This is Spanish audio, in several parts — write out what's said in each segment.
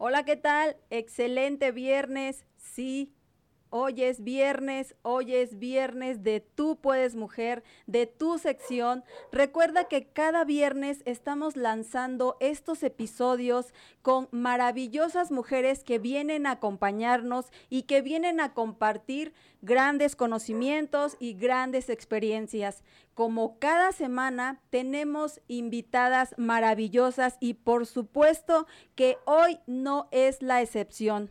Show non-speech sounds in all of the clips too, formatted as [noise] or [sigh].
Hola, ¿qué tal? Excelente viernes. Sí, Hoy es viernes, hoy es viernes de Tú puedes mujer, de tu sección. Recuerda que cada viernes estamos lanzando estos episodios con maravillosas mujeres que vienen a acompañarnos y que vienen a compartir grandes conocimientos y grandes experiencias. Como cada semana tenemos invitadas maravillosas y por supuesto que hoy no es la excepción.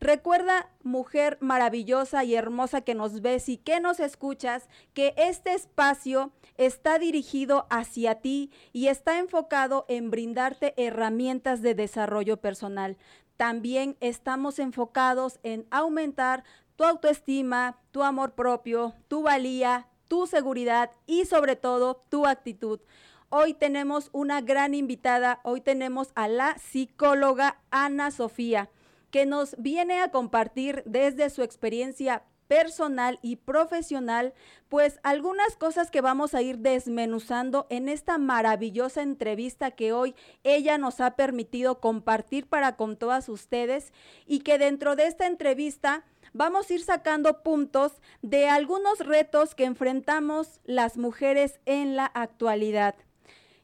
Recuerda, mujer maravillosa y hermosa que nos ves y que nos escuchas, que este espacio está dirigido hacia ti y está enfocado en brindarte herramientas de desarrollo personal. También estamos enfocados en aumentar tu autoestima, tu amor propio, tu valía, tu seguridad y sobre todo tu actitud. Hoy tenemos una gran invitada, hoy tenemos a la psicóloga Ana Sofía que nos viene a compartir desde su experiencia personal y profesional, pues algunas cosas que vamos a ir desmenuzando en esta maravillosa entrevista que hoy ella nos ha permitido compartir para con todas ustedes y que dentro de esta entrevista vamos a ir sacando puntos de algunos retos que enfrentamos las mujeres en la actualidad.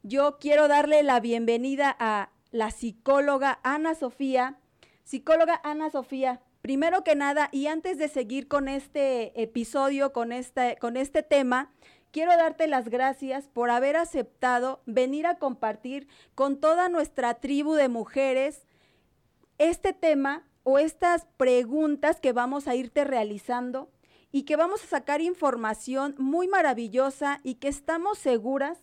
Yo quiero darle la bienvenida a la psicóloga Ana Sofía, Psicóloga Ana Sofía, primero que nada, y antes de seguir con este episodio, con este, con este tema, quiero darte las gracias por haber aceptado venir a compartir con toda nuestra tribu de mujeres este tema o estas preguntas que vamos a irte realizando y que vamos a sacar información muy maravillosa y que estamos seguras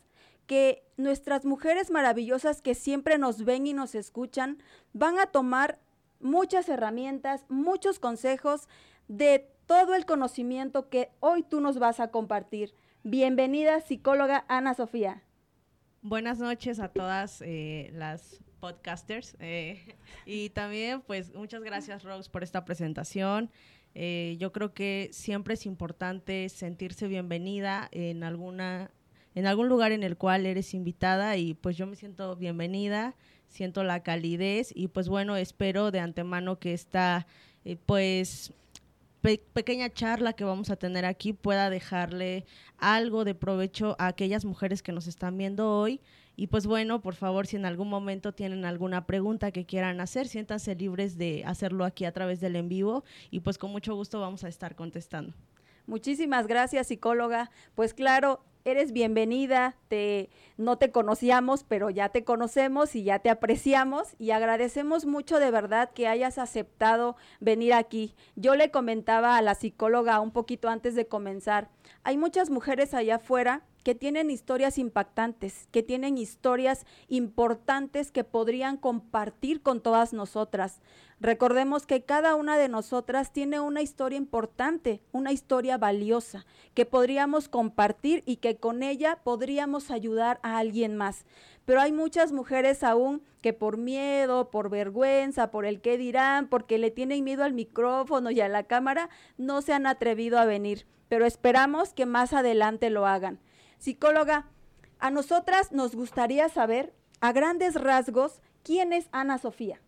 que nuestras mujeres maravillosas que siempre nos ven y nos escuchan van a tomar muchas herramientas, muchos consejos de todo el conocimiento que hoy tú nos vas a compartir. Bienvenida, psicóloga Ana Sofía. Buenas noches a todas eh, las podcasters eh, y también pues muchas gracias Rose por esta presentación. Eh, yo creo que siempre es importante sentirse bienvenida en alguna en algún lugar en el cual eres invitada y pues yo me siento bienvenida siento la calidez y pues bueno, espero de antemano que esta eh, pues pequeña charla que vamos a tener aquí pueda dejarle algo de provecho a aquellas mujeres que nos están viendo hoy. Y pues bueno, por favor, si en algún momento tienen alguna pregunta que quieran hacer, siéntanse libres de hacerlo aquí a través del en vivo y pues con mucho gusto vamos a estar contestando. Muchísimas gracias, psicóloga. Pues claro, eres bienvenida, te, no te conocíamos, pero ya te conocemos y ya te apreciamos y agradecemos mucho de verdad que hayas aceptado venir aquí. Yo le comentaba a la psicóloga un poquito antes de comenzar, hay muchas mujeres allá afuera que tienen historias impactantes, que tienen historias importantes que podrían compartir con todas nosotras. Recordemos que cada una de nosotras tiene una historia importante, una historia valiosa, que podríamos compartir y que con ella podríamos ayudar a alguien más. Pero hay muchas mujeres aún que por miedo, por vergüenza, por el qué dirán, porque le tienen miedo al micrófono y a la cámara, no se han atrevido a venir. Pero esperamos que más adelante lo hagan. Psicóloga, a nosotras nos gustaría saber, a grandes rasgos, quién es Ana Sofía.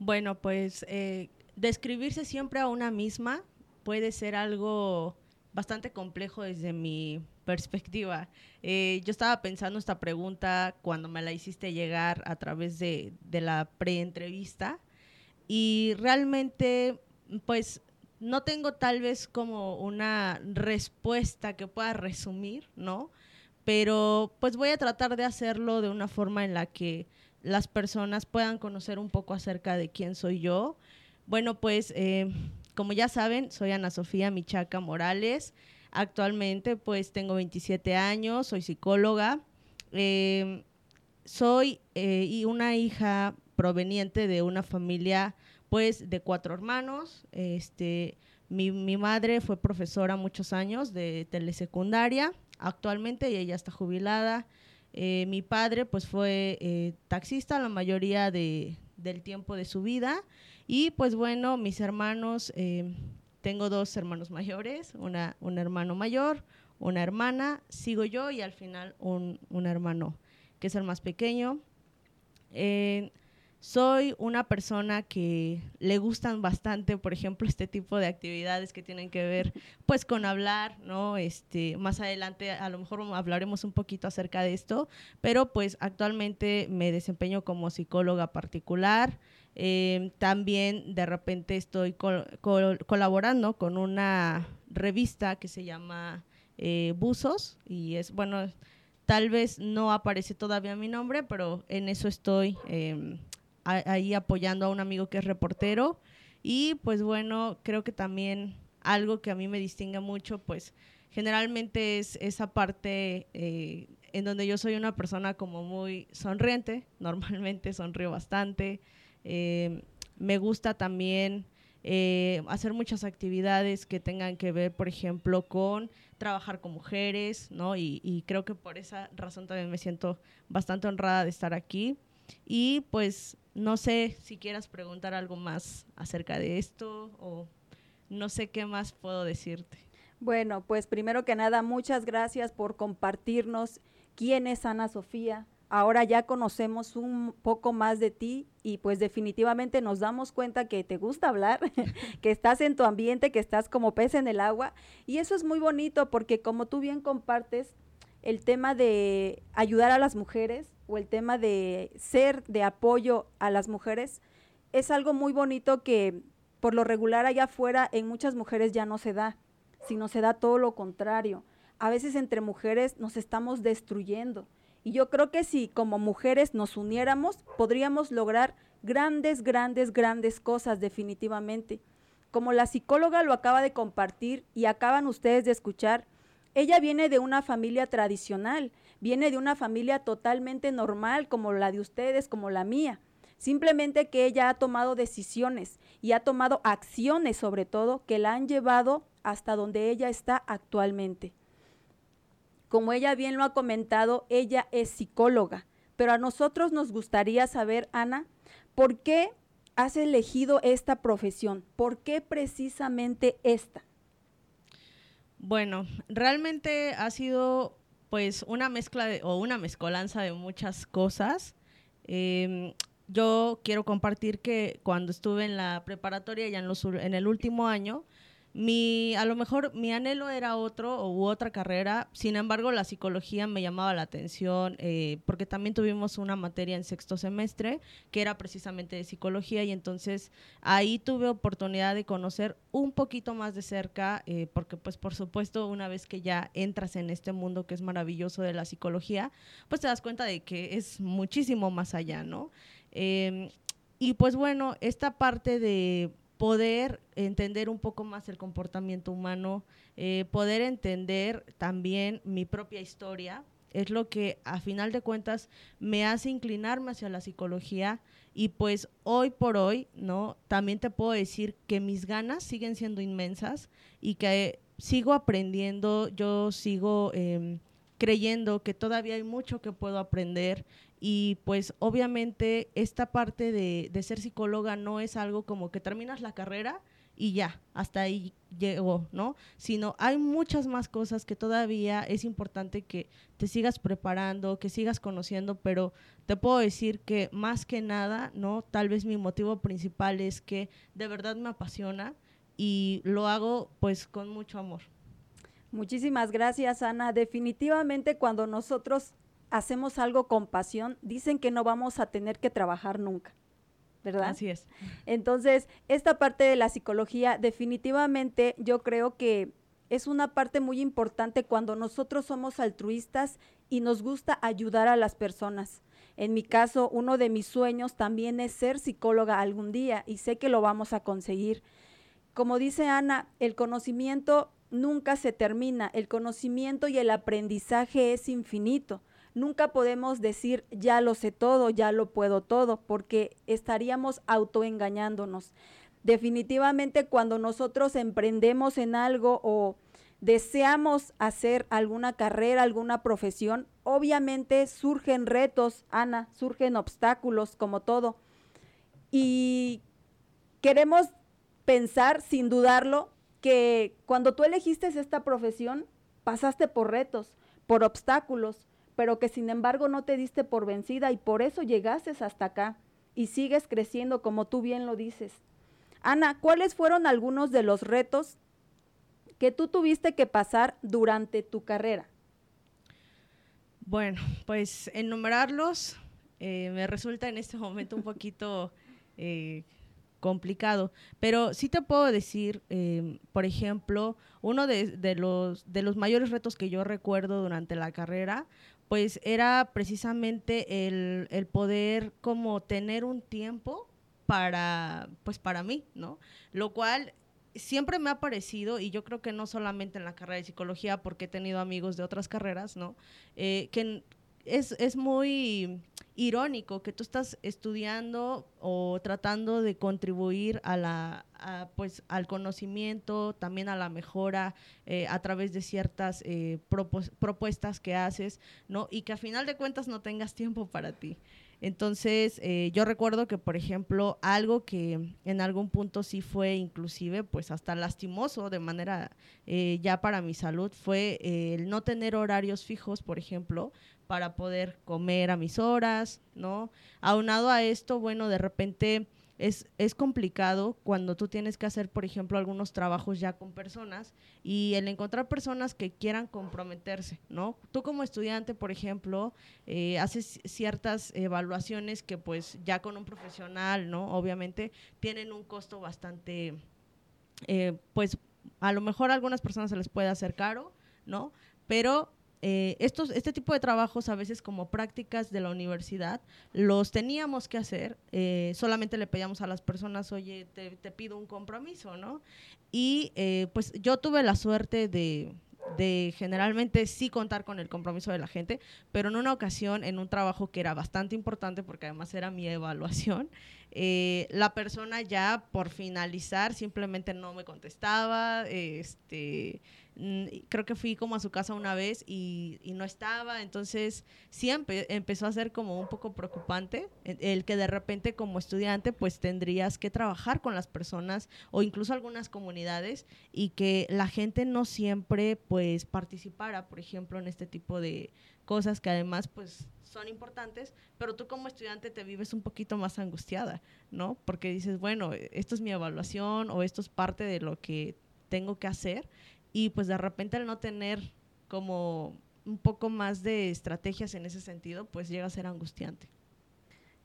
Bueno, pues eh, describirse siempre a una misma puede ser algo bastante complejo desde mi perspectiva. Eh, yo estaba pensando esta pregunta cuando me la hiciste llegar a través de, de la preentrevista y realmente, pues no tengo tal vez como una respuesta que pueda resumir, ¿no? Pero pues voy a tratar de hacerlo de una forma en la que las personas puedan conocer un poco acerca de quién soy yo. Bueno, pues eh, como ya saben, soy Ana Sofía Michaca Morales. Actualmente pues tengo 27 años, soy psicóloga. Eh, soy eh, una hija proveniente de una familia pues de cuatro hermanos. Este, mi, madre fue profesora muchos años de telesecundaria, actualmente y ella está jubilada. Eh, mi padre pues fue eh, taxista la mayoría de, del tiempo de su vida y pues bueno, mis hermanos, eh, tengo dos hermanos mayores, una, un hermano mayor, una hermana, sigo yo y al final un, un hermano que es el más pequeño. Soy una persona que le gustan bastante, por ejemplo, este tipo de actividades que tienen que ver pues con hablar, ¿no? Este, más adelante a lo mejor hablaremos un poquito acerca de esto, pero pues actualmente me desempeño como psicóloga particular. Eh, también de repente estoy colaborando con una revista que se llama eh, Buzos y es, bueno, tal vez no aparece todavía mi nombre, pero en eso estoy em, ahí apoyando a un amigo que es reportero. Y pues bueno, creo que también algo que a mí me distingue mucho, pues generalmente es esa parte eh, en donde yo soy una persona como muy sonriente, [laughs] normalmente sonrío bastante. Eh, me gusta también eh, hacer muchas actividades que tengan que ver, por ejemplo, con trabajar con mujeres, ¿no? Y, y creo que por esa razón también me siento bastante honrada de estar aquí. Y pues no sé si quieras preguntar algo más acerca de esto o no sé qué más puedo decirte. Bueno, pues primero que nada, muchas gracias por compartirnos quién es Ana Sofía. Ahora ya conocemos un poco más de ti y pues definitivamente nos damos cuenta que te gusta hablar, [laughs] que estás en tu ambiente, que estás como pez en el agua. Y eso es muy bonito porque como tú bien compartes, el tema de ayudar a las mujeres o el tema de ser de apoyo a las mujeres es algo muy bonito que por lo regular allá afuera en muchas mujeres ya no se da, sino se da todo lo contrario. A veces entre mujeres nos estamos destruyendo. Y yo creo que si como mujeres nos uniéramos, podríamos lograr grandes, grandes, grandes cosas definitivamente. Como la psicóloga lo acaba de compartir y acaban ustedes de escuchar, ella viene de una familia tradicional, viene de una familia totalmente normal como la de ustedes, como la mía. Simplemente que ella ha tomado decisiones y ha tomado acciones sobre todo que la han llevado hasta donde ella está actualmente. Como ella bien lo ha comentado, ella es psicóloga, pero a nosotros nos gustaría saber, Ana, ¿por qué has elegido esta profesión? ¿Por qué precisamente esta? Bueno, realmente ha sido pues una mezcla de, o una mezcolanza de muchas cosas. Em, yo quiero compartir que cuando estuve en la preparatoria, ya en, los, en el último año, mi, a lo mejor mi anhelo era otro u otra carrera, sin embargo la psicología me llamaba la atención eh, porque también tuvimos una materia en sexto semestre que era precisamente de psicología y entonces ahí tuve oportunidad de conocer un poquito más de cerca eh, porque pues por supuesto una vez que ya entras en este mundo que es maravilloso de la psicología, pues te das cuenta de que es muchísimo más allá, ¿no? Em, y pues bueno, esta parte de poder entender un poco más el comportamiento humano, eh, poder entender también mi propia historia, es lo que a final de cuentas me hace inclinarme hacia la psicología y pues hoy por hoy, ¿no? También te puedo decir que mis ganas siguen siendo inmensas y que sigo aprendiendo, yo sigo em, creyendo que todavía hay mucho que puedo aprender y pues obviamente esta parte de, ser psicóloga no es algo como que terminas la carrera y ya, hasta ahí llegó, ¿no? Sino hay muchas más cosas que todavía es importante que te sigas preparando, que sigas conociendo, pero te puedo decir que más que nada, ¿no? Tal vez mi motivo principal es que de verdad me apasiona y lo hago pues con mucho amor. Muchísimas gracias, Ana. Definitivamente cuando nosotros hacemos algo con pasión, dicen que no vamos a tener que trabajar nunca. ¿verdad? Así es. Entonces, esta parte de la psicología, definitivamente yo creo que es una parte muy importante cuando nosotros somos altruistas y nos gusta ayudar a las personas. En mi caso, uno de mis sueños también es ser psicóloga algún día y sé que lo vamos a conseguir. Como dice Ana, el conocimiento nunca se termina, el conocimiento y el aprendizaje es infinito. Nunca podemos decir ya lo sé todo, ya lo puedo todo, porque estaríamos autoengañándonos. Definitivamente cuando nosotros emprendemos en algo o deseamos hacer alguna carrera, alguna profesión, obviamente surgen retos, Ana, surgen obstáculos como todo. Y queremos pensar, sin dudarlo, que cuando tú elegiste esta profesión, pasaste por retos, por obstáculos, pero que sin embargo no te diste por vencida y por eso llegaste hasta acá. y sigues creciendo como tú bien lo dices. Ana, ¿cuáles fueron algunos de los retos que tú tuviste que pasar durante tu carrera? Bueno, pues enumerarlos eh, me resulta en este momento un poquito eh, complicado, pero sí te puedo decir, em, por ejemplo, uno de, los, de los mayores retos que yo recuerdo durante la carrera, pues era precisamente el, el poder como tener un tiempo para, pues para mí, ¿no? Lo cual siempre me ha parecido, y yo creo que no solamente en la carrera de psicología, porque he tenido amigos de otras carreras, ¿no? Eh, que es, es, muy irónico que tú estás estudiando o tratando de contribuir a la, pues, al conocimiento, también a la mejora eh, a través de ciertas eh, propuestas que haces, ¿no? Y que a final de cuentas no tengas tiempo para ti. Entonces, eh, yo recuerdo que, por ejemplo, algo que en algún punto sí fue inclusive, pues hasta lastimoso de manera eh, ya para mi salud, fue eh, el no tener horarios fijos, por ejemplo, para poder comer a mis horas, ¿no? Aunado a esto, bueno, de repente es, es complicado cuando tú tienes que hacer, por ejemplo, algunos trabajos ya con personas y el encontrar personas que quieran comprometerse, ¿no? Tú como estudiante, por ejemplo, eh, haces ciertas evaluaciones que pues ya con un profesional, ¿no? Obviamente tienen un costo bastante, eh, pues a lo mejor a algunas personas se les puede hacer caro, ¿no? Pero eh, estos, este tipo de trabajos a veces como prácticas de la universidad los teníamos que hacer, eh, solamente le pedíamos a las personas, oye, te, pido un compromiso, ¿no? Y eh, pues yo tuve la suerte de, generalmente sí contar con el compromiso de la gente, pero en una ocasión, en un trabajo que era bastante importante, porque además era mi evaluación, [laughs] la persona ya por finalizar simplemente no me contestaba, este creo que fui como a su casa una vez y, no estaba, entonces sí empezó a ser como un poco preocupante el que de repente como estudiante pues tendrías que trabajar con las personas o incluso algunas comunidades y que la gente no siempre pues participara, por ejemplo, en este tipo de cosas que además pues son importantes, pero tú como estudiante te vives un poquito más angustiada, ¿no? Porque dices, bueno, esto es mi evaluación o esto es parte de lo que tengo que hacer y pues de repente al no tener como un poco más de estrategias en ese sentido, pues llega a ser angustiante.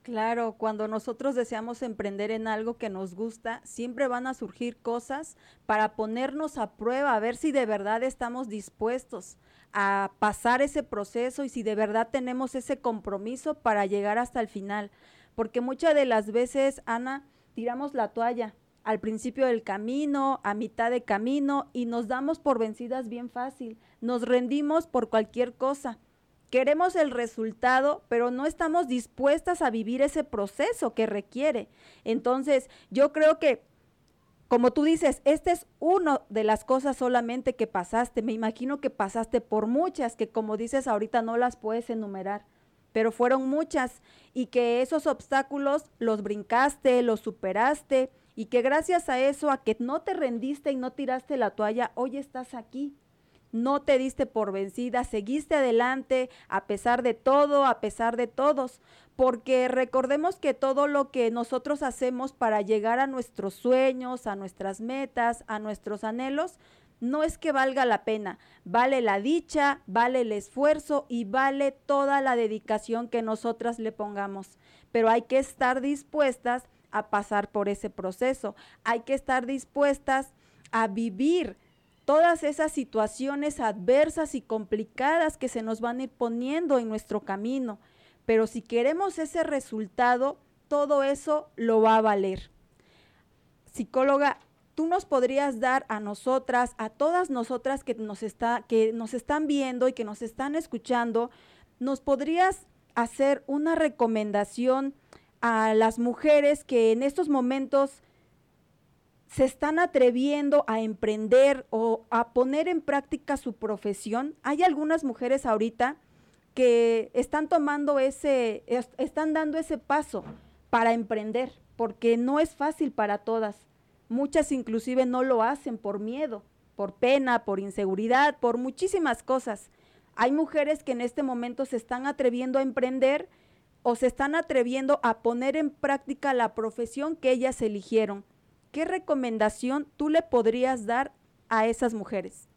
Claro, cuando nosotros deseamos emprender en algo que nos gusta, siempre van a surgir cosas para ponernos a prueba, a ver si de verdad estamos dispuestos a pasar ese proceso y si de verdad tenemos ese compromiso para llegar hasta el final. Porque muchas de las veces, Ana, tiramos la toalla, al principio del camino, a mitad de camino y nos damos por vencidas bien fácil. Nos rendimos por cualquier cosa. Queremos el resultado, pero no estamos dispuestas a vivir ese proceso que requiere. Entonces, yo creo que, como tú dices, esta es una de las cosas solamente que pasaste. Me imagino que pasaste por muchas, que como dices ahorita no las puedes enumerar, pero fueron muchas y que esos obstáculos los brincaste, los superaste y que gracias a eso, a que no te rendiste y no tiraste la toalla, hoy estás aquí. No te diste por vencida, seguiste adelante a pesar de todo, a pesar de todos, porque recordemos que todo lo que nosotros hacemos para llegar a nuestros sueños, a nuestras metas, a nuestros anhelos, no es que valga la pena, vale la dicha, vale el esfuerzo y vale toda la dedicación que nosotras le pongamos, pero hay que estar dispuestas a pasar por ese proceso. Hay que estar dispuestas a vivir todas esas situaciones adversas y complicadas que se nos van a ir poniendo en nuestro camino. Pero si queremos ese resultado, todo eso lo va a valer. Psicóloga, tú nos podrías dar a nosotras, a todas nosotras que nos, está, que nos están viendo y que nos están escuchando, nos podrías hacer una recomendación a las mujeres que en estos momentos se están atreviendo a emprender o a poner en práctica su profesión. Hay algunas mujeres ahorita que están tomando ese, están dando ese paso para emprender, porque no es fácil para todas. Muchas inclusive no lo hacen por miedo, por pena, por inseguridad, por muchísimas cosas. Hay mujeres que en este momento se están atreviendo a emprender o se están atreviendo a poner en práctica la profesión que ellas eligieron. ¿Qué recomendación tú le podrías dar a esas mujeres?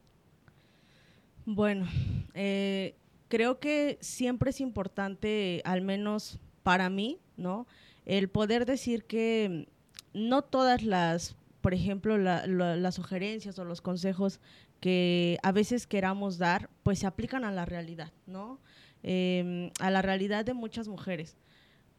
Bueno, eh, creo que siempre es importante, al menos para mí, ¿no? El poder decir que no todas las, por ejemplo, las sugerencias o los consejos que a veces queramos dar, pues se aplican a la realidad, ¿no? Em, a la realidad de muchas mujeres.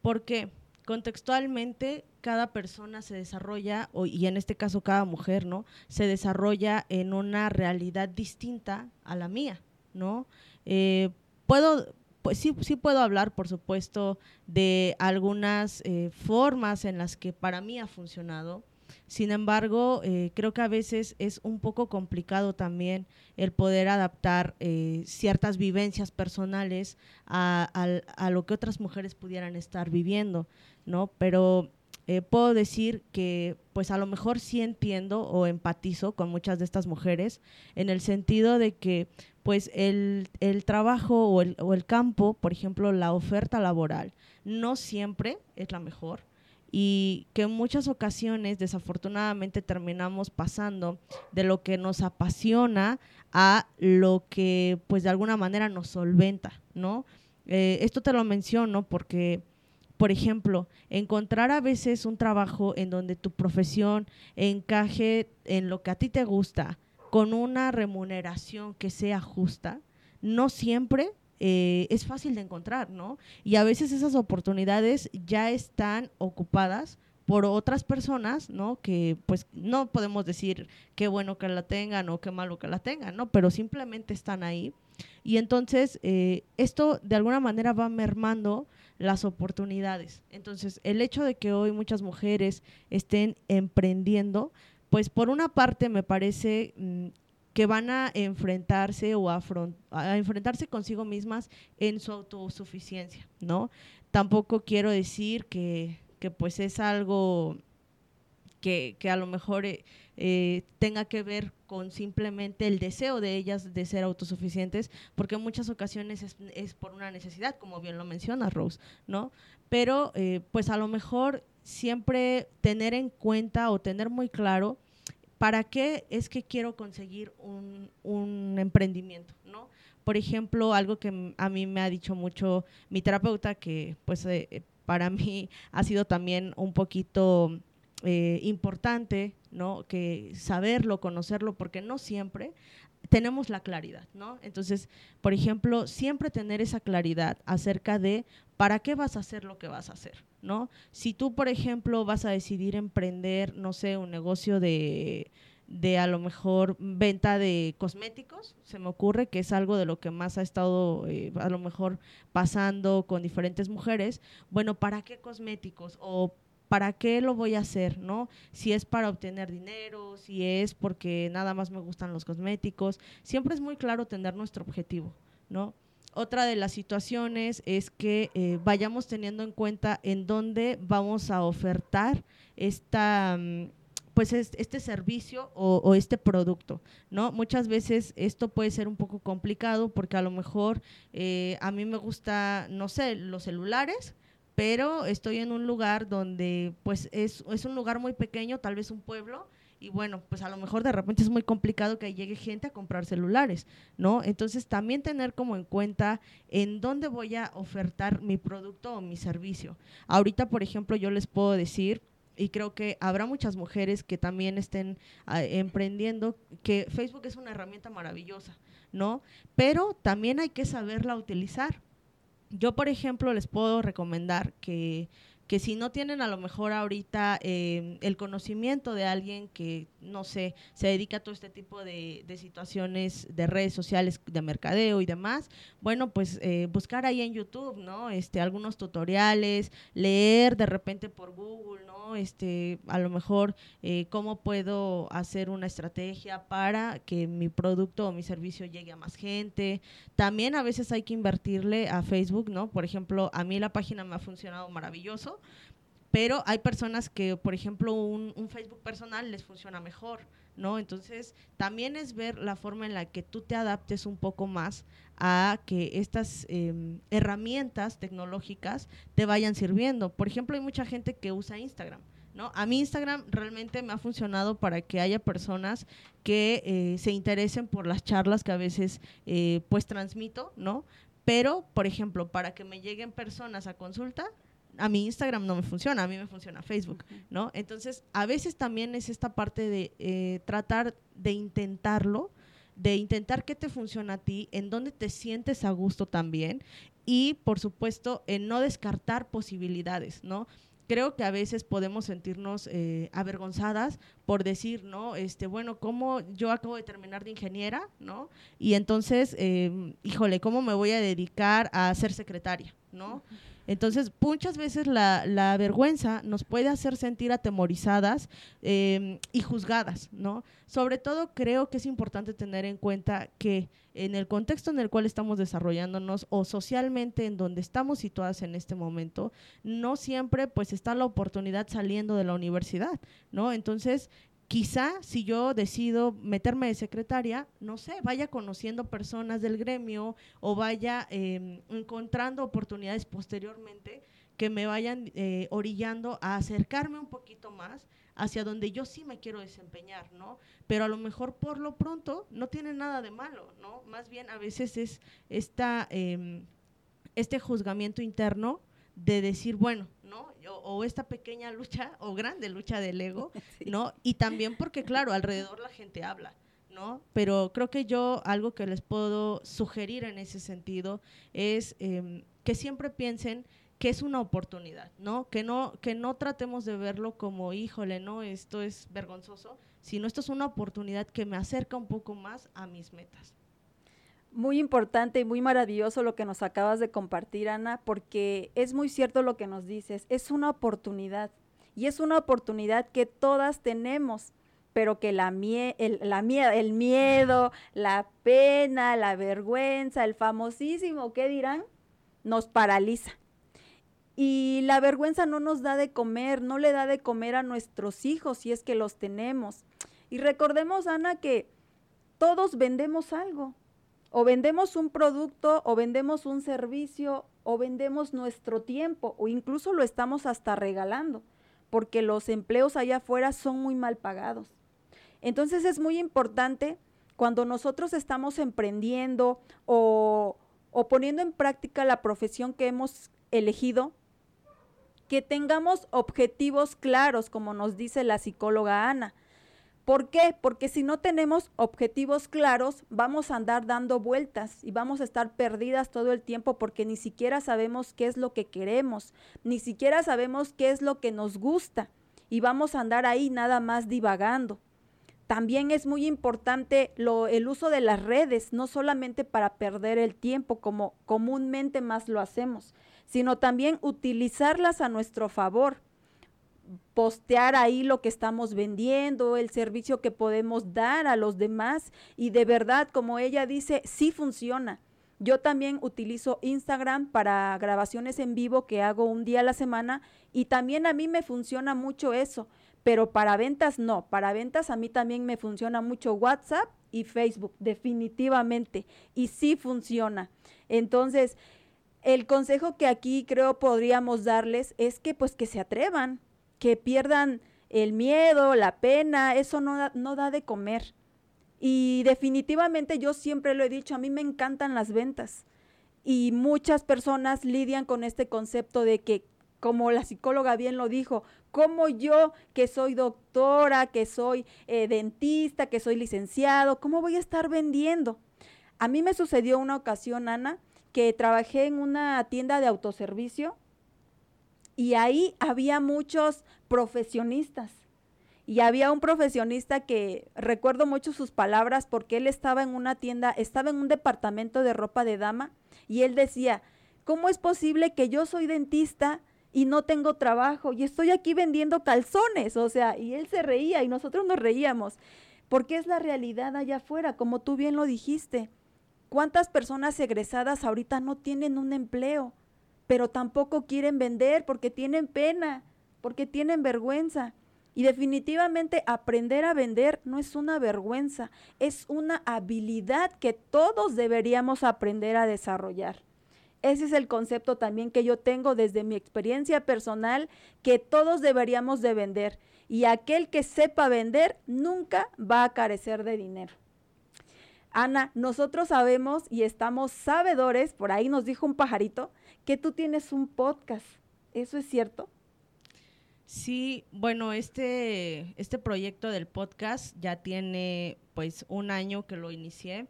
Porque contextualmente cada persona se desarrolla, y en este caso cada mujer, ¿no? Se desarrolla en una realidad distinta a la mía, ¿no? Eh, puedo, pues sí, sí puedo hablar, por supuesto, de algunas eh, formas en las que para mí ha funcionado. Sin embargo, eh, creo que a veces es un poco complicado también el poder adaptar eh, ciertas vivencias personales a, lo que otras mujeres pudieran estar viviendo, ¿no? Pero puedo decir que pues a lo mejor sí entiendo o empatizo con muchas de estas mujeres en el sentido de que pues el, trabajo o el campo, por ejemplo, la oferta laboral, no siempre es la mejor y que en muchas ocasiones desafortunadamente terminamos pasando de lo que nos apasiona a lo que pues de alguna manera nos solventa, ¿no? Eh, esto te lo menciono porque, por ejemplo, encontrar a veces un trabajo en donde tu profesión encaje en lo que a ti te gusta, con una remuneración que sea justa, no siempre eh, es fácil de encontrar, ¿no? Y a veces esas oportunidades ya están ocupadas por otras personas, ¿no? Que pues no podemos decir qué bueno que la tengan o qué malo que la tengan, ¿no? Pero simplemente están ahí. Y entonces eh, esto de alguna manera va mermando las oportunidades. Entonces el hecho de que hoy muchas mujeres estén emprendiendo, pues por una parte me parece mm, que van a enfrentarse o a, a, enfrentarse consigo mismas en su autosuficiencia, ¿no? Tampoco quiero decir que, que pues es algo que, que a lo mejor eh, eh, tenga que ver con simplemente el deseo de ellas de ser autosuficientes, porque en muchas ocasiones es, es por una necesidad, como bien lo menciona Rose, ¿no? Pero eh, pues a lo mejor siempre tener en cuenta o tener muy claro ¿para qué es que quiero conseguir un, un emprendimiento? ¿no? Por ejemplo, algo que a mí me ha dicho mucho mi terapeuta, que pues eh, para mí ha sido también un poquito eh, importante, ¿no? Que saberlo, conocerlo, porque no siempre tenemos la claridad, ¿no? Entonces, por ejemplo, siempre tener esa claridad acerca de para qué vas a hacer lo que vas a hacer, ¿no? Si tú, por ejemplo, vas a decidir emprender, no sé, un negocio de, de a lo mejor venta de cosméticos, se me ocurre que es algo de lo que más ha estado eh, a lo mejor pasando con diferentes mujeres, bueno, ¿para qué cosméticos? O ¿para qué lo voy a hacer? ¿no? Si es para obtener dinero, si es porque nada más me gustan los cosméticos, siempre es muy claro tener nuestro objetivo, ¿no? Otra de las situaciones es que eh, vayamos teniendo en cuenta en dónde vamos a ofertar esta... Mm, pues este servicio o, este producto, ¿no? Muchas veces esto puede ser un poco complicado porque a lo mejor eh, a mí me gusta, no sé, los celulares, pero estoy en un lugar donde pues es, es un lugar muy pequeño, tal vez un pueblo, y bueno, pues a lo mejor de repente es muy complicado que llegue gente a comprar celulares, ¿no? Entonces también tener como en cuenta en dónde voy a ofertar mi producto o mi servicio. Ahorita, por ejemplo, yo les puedo decir, y creo que habrá muchas mujeres que también estén ah, emprendiendo, que Facebook es una herramienta maravillosa, ¿no? Pero también hay que saberla utilizar. Yo, por ejemplo, les puedo recomendar que que si no tienen a lo mejor ahorita eh, el conocimiento de alguien que, no sé, se dedica a todo este tipo de, situaciones de redes sociales, de mercadeo y demás, bueno, pues eh, buscar ahí en YouTube, ¿no? Este, algunos tutoriales, leer de repente por Google, ¿no? Este, a lo mejor eh, cómo puedo hacer una estrategia para que mi producto o mi servicio llegue a más gente. También a veces hay que invertirle a Facebook, ¿no? Por ejemplo, a mí la página me ha funcionado maravilloso pero hay personas que, por ejemplo, un, un Facebook personal les funciona mejor, ¿no? Entonces, también es ver la forma en la que tú te adaptes un poco más a que estas em, herramientas tecnológicas te vayan sirviendo. Por ejemplo, hay mucha gente que usa Instagram. ¿No? A mí Instagram realmente me ha funcionado para que haya personas que eh, se interesen por las charlas que a veces eh, pues transmito, ¿no? Pero, por ejemplo, para que me lleguen personas a consulta, a mi Instagram no me funciona, a mí me funciona Facebook, ¿no? Entonces, a veces también es esta parte de eh, tratar de intentarlo, de intentar qué te funciona a ti, en dónde te sientes a gusto también y, por supuesto, en no descartar posibilidades, ¿no? creo que a veces podemos sentirnos eh, avergonzadas por decir, ¿no? Este, bueno, ¿cómo yo acabo de terminar de ingeniera, ¿no? Y entonces, eh, híjole, ¿cómo me voy a dedicar a ser secretaria, ¿no? Entonces, muchas veces la, vergüenza nos puede hacer sentir atemorizadas eh, y juzgadas, ¿no? Sobre todo creo que es importante tener en cuenta que en el contexto en el cual estamos desarrollándonos o socialmente en donde estamos situadas en este momento, no siempre pues está la oportunidad saliendo de la universidad, ¿no? Entonces, quizá si yo decido meterme de secretaria, no sé, vaya conociendo personas del gremio o vaya em, encontrando oportunidades posteriormente que me vayan eh, orillando a acercarme un poquito más hacia donde yo sí me quiero desempeñar, ¿no? Pero a lo mejor por lo pronto no tiene nada de malo, ¿no? Más bien a veces es esta, em, este juzgamiento interno de decir, bueno, ¿no? O, esta pequeña lucha o grande lucha del ego, [laughs] ¿no? Y también porque, claro, alrededor la gente habla, ¿no? Pero creo que yo algo que les puedo sugerir en ese sentido es em, que siempre piensen que es una oportunidad, ¿no? Que no que no tratemos de verlo como, híjole, no, esto es vergonzoso, sino esto es una oportunidad que me acerca un poco más a mis metas muy importante y muy maravilloso lo que nos acabas de compartir, Ana, porque es muy cierto lo que nos dices, es una oportunidad y es una oportunidad que todas tenemos, pero que la, el, miedo, la pena, la vergüenza, el famosísimo, ¿qué dirán? Nos paraliza. Y la vergüenza no nos da de comer, no le da de comer a nuestros hijos si es que los tenemos. Y recordemos, Ana, que todos vendemos algo, o vendemos un producto o vendemos un servicio o vendemos nuestro tiempo o incluso lo estamos hasta regalando porque los empleos allá afuera son muy mal pagados. Entonces es muy importante cuando nosotros estamos emprendiendo o, o poniendo en práctica la profesión que hemos elegido, que tengamos objetivos claros, como nos dice la psicóloga Ana. ¿Por qué? Porque si no tenemos objetivos claros, vamos a andar dando vueltas y vamos a estar perdidas todo el tiempo porque ni siquiera sabemos qué es lo que queremos, ni siquiera sabemos qué es lo que nos gusta y vamos a andar ahí nada más divagando. También es muy importante el uso de las redes, no solamente para perder el tiempo como comúnmente más lo hacemos, sino también utilizarlas a nuestro favor postear ahí lo que estamos vendiendo, el servicio que podemos dar a los demás y de verdad, como ella dice, sí funciona. Yo también utilizo Instagram para grabaciones en vivo que hago un día a la semana y también a mí me funciona mucho eso, pero para ventas no, para ventas a mí también me funciona mucho WhatsApp y Facebook, definitivamente, y sí funciona. Entonces, el consejo que aquí creo podríamos darles es que pues que se atrevan, que pierdan el miedo, la pena, eso no da, no da de comer. Y definitivamente yo siempre lo he dicho, a mí me encantan las ventas. Y muchas personas lidian con este concepto de que, como la psicóloga bien lo dijo, como yo que soy doctora, que soy eh, dentista, que soy licenciado, ¿cómo voy a estar vendiendo? A mí me sucedió una ocasión, Ana, que trabajé en una tienda de autoservicio y ahí había muchos profesionistas. Y había un profesionista que recuerdo mucho sus palabras porque él estaba en una tienda, estaba en un departamento de ropa de dama y él decía, ¿cómo es posible que yo soy dentista y no tengo trabajo y estoy aquí vendiendo calzones? O sea, y él se reía y nosotros nos reíamos, porque es la realidad allá afuera, como tú bien lo dijiste. ¿Cuántas personas egresadas ahorita no tienen un empleo? Pero tampoco quieren vender porque tienen pena. porque tienen vergüenza. Y definitivamente aprender a vender no es una vergüenza, es una habilidad que todos deberíamos aprender a desarrollar. Ese es el concepto también que yo tengo desde mi experiencia personal, que todos deberíamos de vender. Y aquel que sepa vender nunca va a carecer de dinero. Ana, nosotros sabemos y estamos sabedores, por ahí nos dijo un pajarito, que tú tienes un podcast. ¿Eso es cierto? Sí, bueno, este, este proyecto del podcast ya tiene pues un año que lo inicié.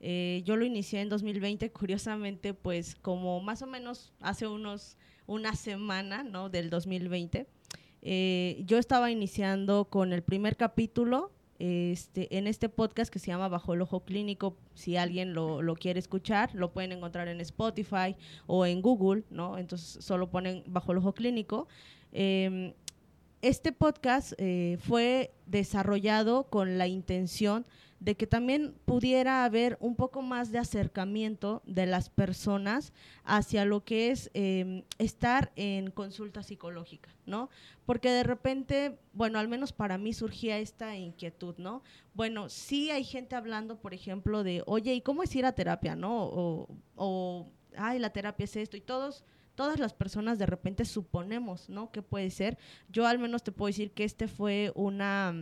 Eh, yo lo inicié en 2020, curiosamente, pues como más o menos hace unos, una semana, ¿no? Del 2020. Eh, yo estaba iniciando con el primer capítulo este, en este podcast que se llama Bajo el Ojo Clínico. Si alguien lo, quiere escuchar, lo pueden encontrar en Spotify o en Google, ¿no? Entonces solo ponen Bajo el Ojo Clínico. Em, este podcast eh, fue desarrollado con la intención de que también pudiera haber un poco más de acercamiento de las personas hacia lo que es em, estar en consulta psicológica, ¿no? Porque de repente, bueno, al menos para mí surgía esta inquietud, ¿no? Bueno, sí hay gente hablando, por ejemplo, de, oye, ¿y cómo es ir a terapia, no? O, o ay, la terapia es esto, y todos todas las personas de repente suponemos, ¿no? Que puede ser. Yo al menos te puedo decir que este fue una,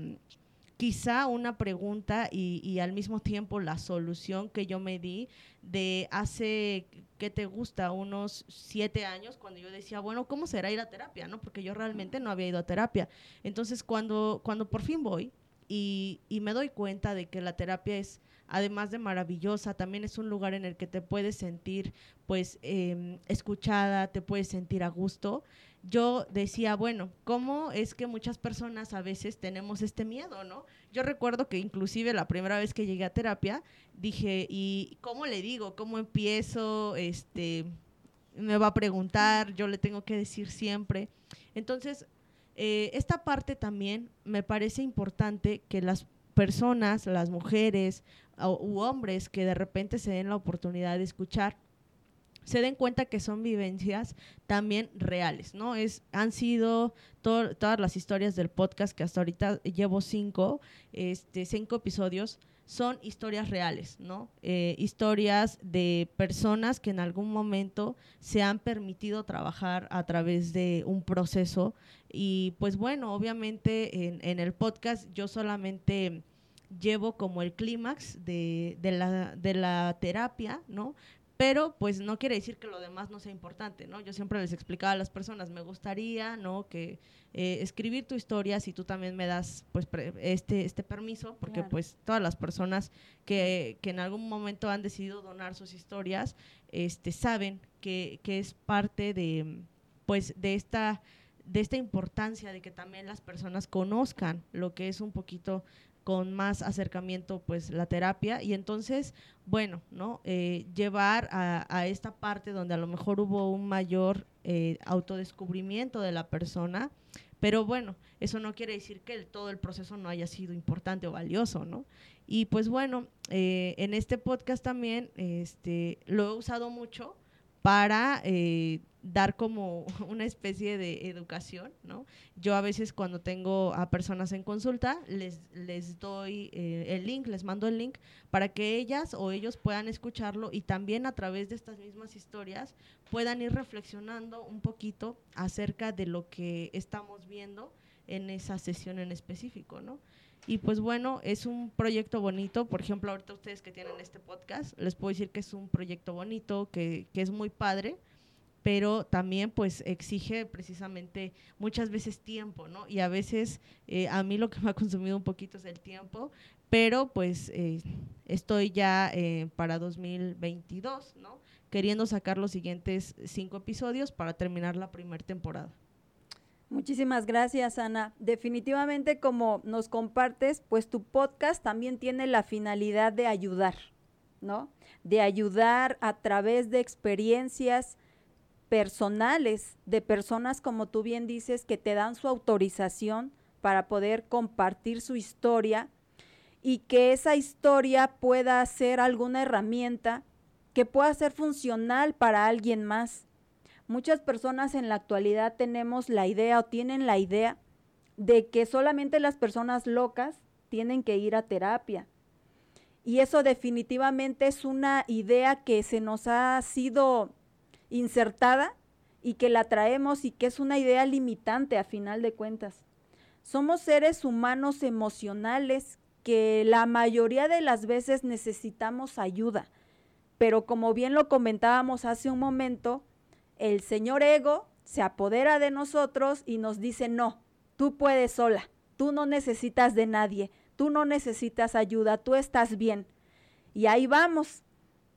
quizá una pregunta y, al mismo tiempo la solución que yo me di de hace, ¿qué te gusta? Unos siete años, cuando yo decía, bueno, ¿cómo será ir a terapia? ¿no? Porque yo realmente no había ido a terapia. Entonces, cuando, cuando por fin voy y, y me doy cuenta de que la terapia es además de maravillosa, también es un lugar en el que te puedes sentir pues em, escuchada, te puedes sentir a gusto. Yo decía, bueno, ¿cómo es que muchas personas a veces tenemos este miedo, no? Yo recuerdo que inclusive la primera vez que llegué a terapia, dije, ¿y cómo le digo? ¿Cómo empiezo? Este, me va a preguntar, yo le tengo que decir siempre. Entonces, eh, esta parte también me parece importante que las personas, las mujeres u hombres que de repente se den la oportunidad de escuchar, se den cuenta que son vivencias también reales, ¿no? Es, han sido todas las historias del podcast, que hasta ahorita llevo cinco, este, cinco episodios, son historias reales, ¿no? Eh, historias de personas que en algún momento se han permitido trabajar a través de un proceso y pues bueno, obviamente en, en el podcast yo solamente llevo como el clímax de, de, la, de la terapia, ¿no? Pero pues no quiere decir que lo demás no sea importante, ¿no? Yo siempre les explicaba a las personas, me gustaría, ¿no? Que eh, escribir tu historia, si tú también me das pues este, este permiso, porque pues todas las personas que, que, en algún momento han decidido donar sus historias, este, saben que, que es parte de pues de esta de esta importancia de que también las personas conozcan lo que es un poquito con más acercamiento pues la terapia. Y entonces bueno no eh, llevar a, esta parte donde a lo mejor hubo un mayor eh, autodescubrimiento de la persona. Pero bueno eso no quiere decir que todo el proceso no haya sido importante o valioso no y pues bueno eh, en este podcast también este lo he usado mucho para eh, dar como [laughs] una especie de educación, ¿no? Yo a veces cuando tengo a personas en consulta, les, les doy eh, el link, les mando el link para que ellas o ellos puedan escucharlo y también a través de estas mismas historias puedan ir reflexionando un poquito acerca de lo que estamos viendo en esa sesión en específico, ¿no? Y pues bueno, es un proyecto bonito. Por ejemplo, ahorita ustedes que tienen este podcast, les puedo decir que es un proyecto bonito, que, que es muy padre, pero también pues exige precisamente muchas veces tiempo, ¿no? Y a veces eh, a mí lo que me ha consumido un poquito es el tiempo, pero pues eh, estoy ya eh, para 2022, ¿no? Queriendo sacar los siguientes cinco episodios para terminar la primera temporada. Muchísimas gracias, Ana. Definitivamente, como nos compartes, pues tu podcast también tiene la finalidad de ayudar, ¿no? De ayudar a través de experiencias personales de personas, como tú bien dices, que te dan su autorización para poder compartir su historia y que esa historia pueda ser alguna herramienta que pueda ser funcional para alguien más Muchas personas en la actualidad tenemos la idea o tienen la idea de que solamente las personas locas tienen que ir a terapia. Y eso definitivamente es una idea que se nos ha sido insertada y que la traemos y que es una idea limitante a final de cuentas. Somos seres humanos emocionales que la mayoría de las veces necesitamos ayuda, pero como bien lo comentábamos hace un momento, el señor ego se apodera de nosotros y nos dice, no, tú puedes sola, tú no necesitas de nadie, tú no necesitas ayuda, tú estás bien. Y ahí vamos,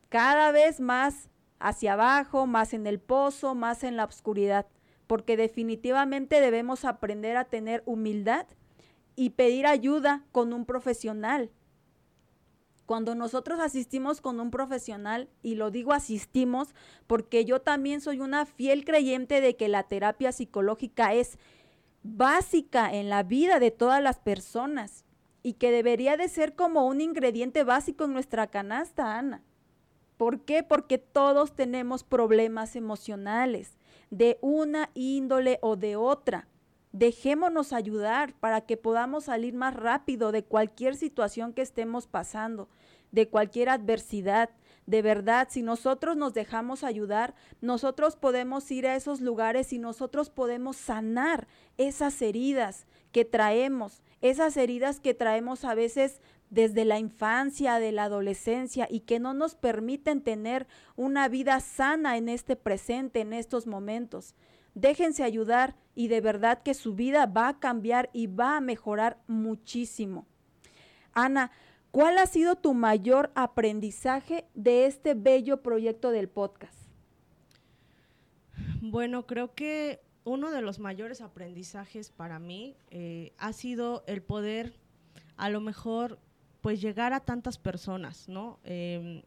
cada vez más hacia abajo, más en el pozo, más en la oscuridad, porque definitivamente debemos aprender a tener humildad y pedir ayuda con un profesional. Cuando nosotros asistimos con un profesional, y lo digo asistimos porque yo también soy una fiel creyente de que la terapia psicológica es básica en la vida de todas las personas y que debería de ser como un ingrediente básico en nuestra canasta, Ana. ¿Por qué? Porque todos tenemos problemas emocionales de una índole o de otra. Dejémonos ayudar para que podamos salir más rápido de cualquier situación que estemos pasando, de cualquier adversidad. De verdad, si nosotros nos dejamos ayudar, nosotros podemos ir a esos lugares y nosotros podemos sanar esas heridas que traemos, esas heridas que traemos a veces desde la infancia, de la adolescencia y que no nos permiten tener una vida sana en este presente, en estos momentos. Déjense ayudar y de verdad que su vida va a cambiar y va a mejorar muchísimo. Ana, ¿cuál ha sido tu mayor aprendizaje de este bello proyecto del podcast? Bueno, creo que uno de los mayores aprendizajes para mí eh, ha sido el poder a lo mejor pues llegar a tantas personas, ¿no? Em,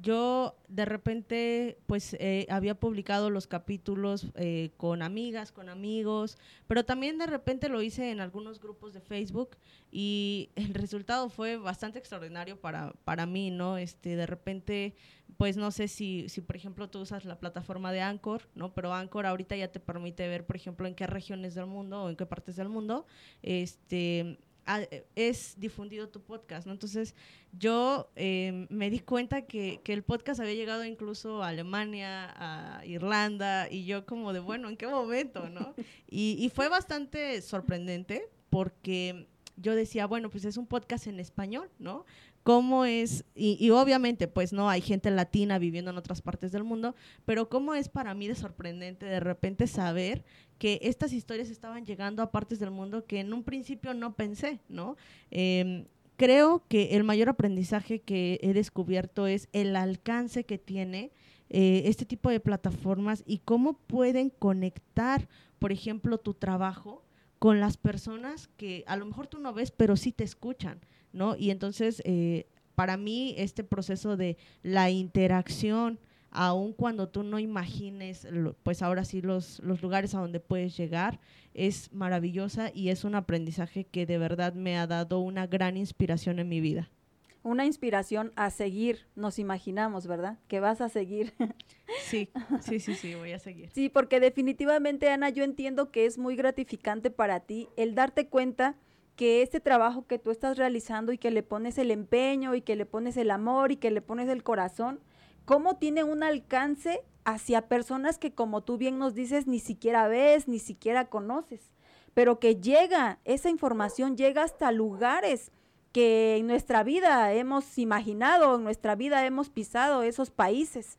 yo de repente pues eh, había publicado los capítulos eh, con amigas, con amigos, pero también de repente lo hice en algunos grupos de Facebook y [laughs] el resultado fue bastante extraordinario para, para mí, ¿no? Este, de repente, pues no sé si, si por ejemplo tú usas la plataforma de Anchor, ¿no? Pero Anchor ahorita ya te permite ver, por ejemplo, en qué regiones del mundo o en qué partes del mundo, este es difundido tu podcast, ¿no? Entonces yo em, me di cuenta que, el podcast había llegado incluso a Alemania, a Irlanda, y yo como de, bueno, ¿en qué momento, no? [laughs] Y, y fue bastante sorprendente porque yo decía, bueno, pues es un podcast en español, ¿no? cómo es, y, obviamente pues no hay gente latina viviendo en otras partes del mundo, pero cómo es para mí de sorprendente de repente saber que estas historias estaban llegando a partes del mundo que en un principio no pensé, ¿no? Em, creo que el mayor aprendizaje que he descubierto es el alcance que tiene eh, este tipo de plataformas y cómo pueden conectar, por ejemplo, tu trabajo con las personas que a lo mejor tú no ves, pero sí te escuchan. ¿no? Y entonces, eh, para mí, este proceso de la interacción, aun cuando tú no imagines, pues ahora sí, los, los lugares a donde puedes llegar, es maravillosa y es un aprendizaje que de verdad me ha dado una gran inspiración en mi vida una inspiración a seguir, nos imaginamos, ¿verdad? Que vas a seguir. [laughs] Sí, sí, sí, sí, voy a seguir. Sí, porque definitivamente, Ana, yo entiendo que es muy gratificante para ti el darte cuenta que este trabajo que tú estás realizando y que le pones el empeño y que le pones el amor y que le pones el corazón, cómo tiene un alcance hacia personas que como tú bien nos dices ni siquiera ves, ni siquiera conoces, pero que llega, esa información llega hasta lugares que en nuestra vida hemos imaginado, en nuestra vida hemos pisado esos países,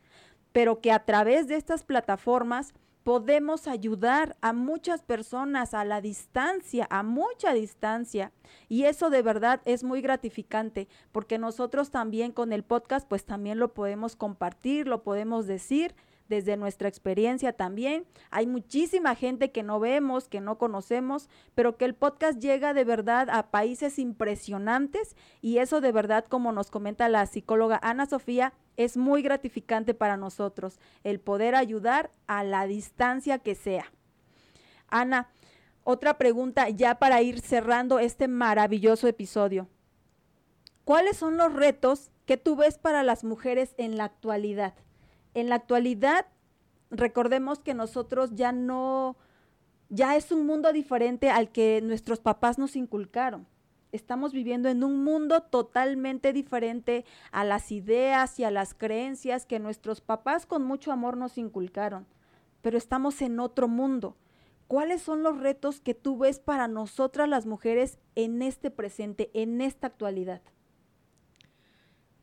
pero que a través de estas plataformas podemos ayudar a muchas personas a la distancia, a mucha distancia. Y eso de verdad es muy gratificante porque nosotros también con el podcast pues también lo podemos compartir, lo podemos decir desde nuestra experiencia también. Hay muchísima gente que no vemos, que no conocemos, pero que el podcast llega de verdad a países impresionantes y eso de verdad, como nos comenta la psicóloga Ana Sofía, es muy gratificante para nosotros el poder ayudar a la distancia que sea. Ana, otra pregunta ya para ir cerrando este maravilloso episodio. ¿Cuáles son los retos que tú ves para las mujeres en la actualidad? En la actualidad, recordemos que nosotros ya no, ya es un mundo diferente al que nuestros papás nos inculcaron. Estamos viviendo en un mundo totalmente diferente a las ideas y a las creencias que nuestros papás con mucho amor nos inculcaron, pero estamos en otro mundo. ¿Cuáles son los retos que tú ves para nosotras las mujeres en este presente, en esta actualidad?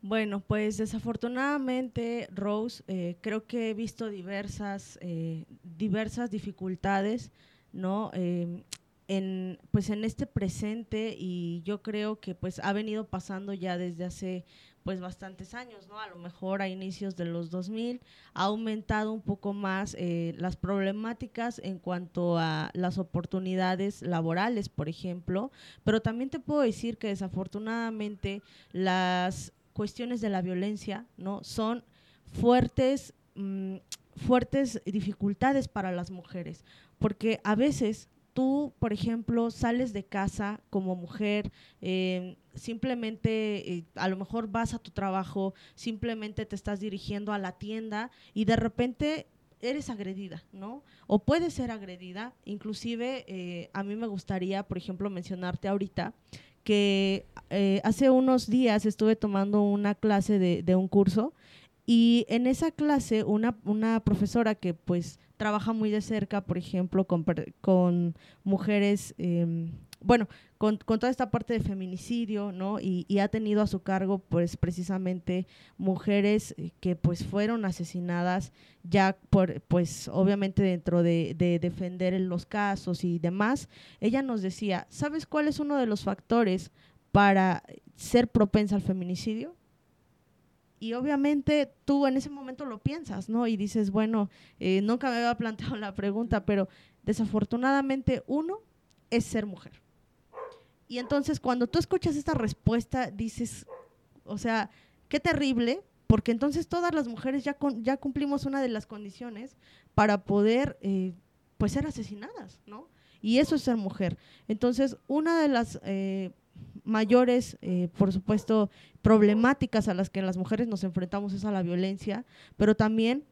Bueno, pues desafortunadamente, Rose, eh, creo que he visto diversas, eh, diversas dificultades, ¿no? Em, en, pues en este presente y yo creo que pues ha venido pasando ya desde hace pues bastantes años, ¿no? A lo mejor a inicios de los 2000 ha aumentado un poco más eh, las problemáticas en cuanto a las oportunidades laborales, por ejemplo, pero también te puedo decir que desafortunadamente las cuestiones de la violencia, ¿no? Son fuertes, mm, fuertes dificultades para las mujeres, porque a veces tú, por ejemplo, sales de casa como mujer, em, simplemente eh, a lo mejor vas a tu trabajo, simplemente te estás dirigiendo a la tienda y de repente eres agredida, ¿no? O puedes ser agredida. Inclusive eh, a mí me gustaría, por ejemplo, mencionarte ahorita que eh, hace unos días estuve tomando una clase de, un curso y en esa clase una, una profesora que pues trabaja muy de cerca, por ejemplo, con, con mujeres, em, bueno, con, toda esta parte de feminicidio, ¿no? Y, ha tenido a su cargo, pues, precisamente mujeres eh, que, pues, fueron asesinadas ya por, pues, obviamente dentro de, de defender los casos y demás. Ella nos decía, ¿sabes cuál es uno de los factores para ser propensa al feminicidio? Y obviamente tú en ese momento lo piensas, ¿no? Y dices, bueno, eh, nunca me había planteado la pregunta, pero desafortunadamente uno es ser mujer. Y entonces cuando tú escuchas esta respuesta, dices, o sea, qué terrible, porque entonces todas las mujeres ya, ya cumplimos una de las condiciones para poder, eh, pues, ser asesinadas, ¿no? Y eso es ser mujer. Entonces, una de las eh, mayores, eh, por supuesto, problemáticas a las que las mujeres nos enfrentamos es a la violencia, pero también